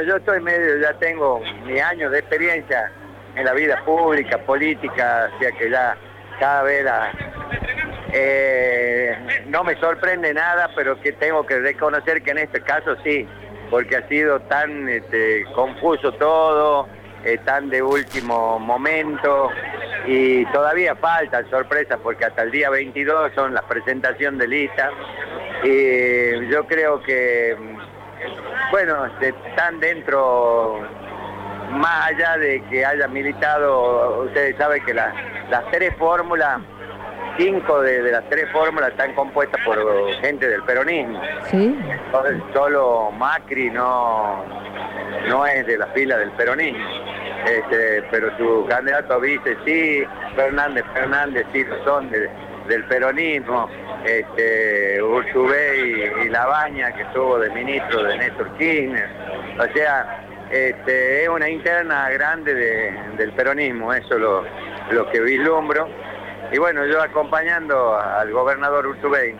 Yo estoy medio, ya tengo mi años de experiencia en la vida pública, política, o sea que ya cada vez eh, no me sorprende nada, pero que tengo que reconocer que en este caso sí, porque ha sido tan este, confuso todo, eh, tan de último momento y todavía faltan sorpresas porque hasta el día 22 son la presentación de lista y yo creo que, bueno, están dentro, más allá de que haya militado, ustedes saben que las tres fórmulas cinco de, las tres fórmulas están compuestas por gente del peronismo. Sí. Solo Macri no, no es de la fila del peronismo. Este, pero su candidato dice sí, Fernández, Fernández sí son del peronismo, este, Ursubey y, Labaña, que estuvo de ministro de Néstor Kirchner. O sea, este, es una interna grande del peronismo, eso es lo, lo que vislumbro. Y bueno, yo acompañando al gobernador Urtubey.